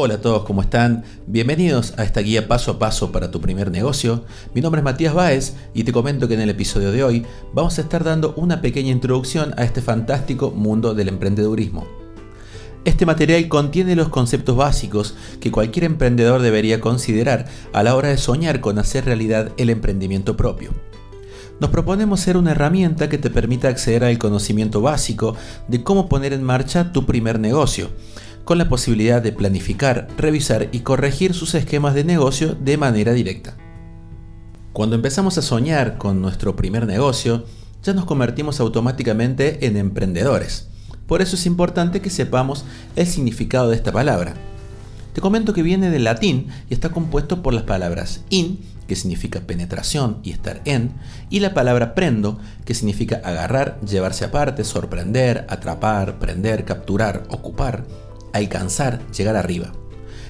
Hola a todos, ¿cómo están? Bienvenidos a esta guía paso a paso para tu primer negocio. Mi nombre es Matías Báez y te comento que en el episodio de hoy vamos a estar dando una pequeña introducción a este fantástico mundo del emprendedurismo. Este material contiene los conceptos básicos que cualquier emprendedor debería considerar a la hora de soñar con hacer realidad el emprendimiento propio. Nos proponemos ser una herramienta que te permita acceder al conocimiento básico de cómo poner en marcha tu primer negocio con la posibilidad de planificar, revisar y corregir sus esquemas de negocio de manera directa. Cuando empezamos a soñar con nuestro primer negocio, ya nos convertimos automáticamente en emprendedores. Por eso es importante que sepamos el significado de esta palabra. Te comento que viene del latín y está compuesto por las palabras in, que significa penetración y estar en, y la palabra prendo, que significa agarrar, llevarse aparte, sorprender, atrapar, prender, capturar, ocupar alcanzar, llegar arriba.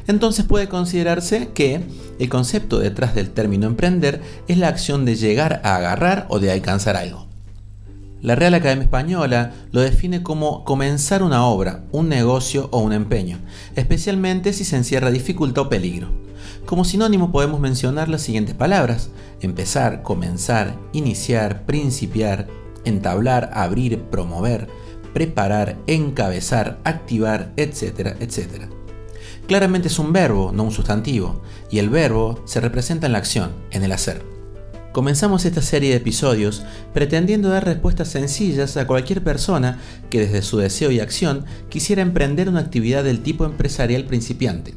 Entonces puede considerarse que el concepto detrás del término emprender es la acción de llegar a agarrar o de alcanzar algo. La Real Academia Española lo define como comenzar una obra, un negocio o un empeño, especialmente si se encierra dificultad o peligro. Como sinónimo podemos mencionar las siguientes palabras, empezar, comenzar, iniciar, principiar, entablar, abrir, promover, preparar, encabezar, activar, etcétera, etcétera. Claramente es un verbo, no un sustantivo, y el verbo se representa en la acción, en el hacer. Comenzamos esta serie de episodios pretendiendo dar respuestas sencillas a cualquier persona que desde su deseo y acción quisiera emprender una actividad del tipo empresarial principiante.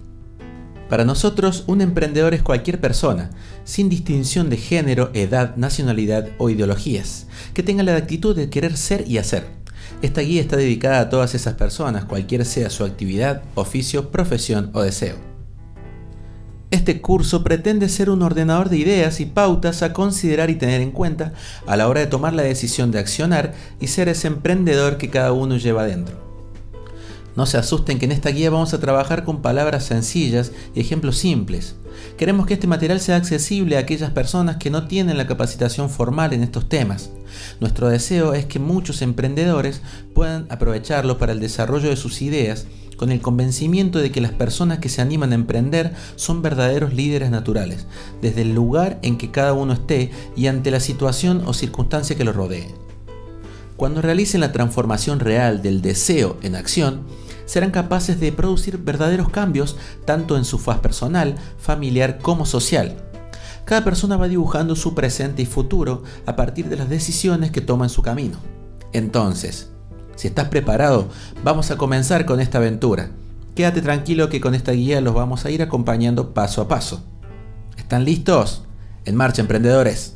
Para nosotros, un emprendedor es cualquier persona, sin distinción de género, edad, nacionalidad o ideologías, que tenga la actitud de querer ser y hacer esta guía está dedicada a todas esas personas, cualquiera sea su actividad, oficio, profesión o deseo. Este curso pretende ser un ordenador de ideas y pautas a considerar y tener en cuenta a la hora de tomar la decisión de accionar y ser ese emprendedor que cada uno lleva dentro. No se asusten que en esta guía vamos a trabajar con palabras sencillas y ejemplos simples. Queremos que este material sea accesible a aquellas personas que no tienen la capacitación formal en estos temas. Nuestro deseo es que muchos emprendedores puedan aprovecharlo para el desarrollo de sus ideas con el convencimiento de que las personas que se animan a emprender son verdaderos líderes naturales, desde el lugar en que cada uno esté y ante la situación o circunstancia que lo rodee. Cuando realicen la transformación real del deseo en acción, serán capaces de producir verdaderos cambios tanto en su faz personal, familiar como social. Cada persona va dibujando su presente y futuro a partir de las decisiones que toma en su camino. Entonces, si estás preparado, vamos a comenzar con esta aventura. Quédate tranquilo que con esta guía los vamos a ir acompañando paso a paso. ¿Están listos? En marcha, emprendedores.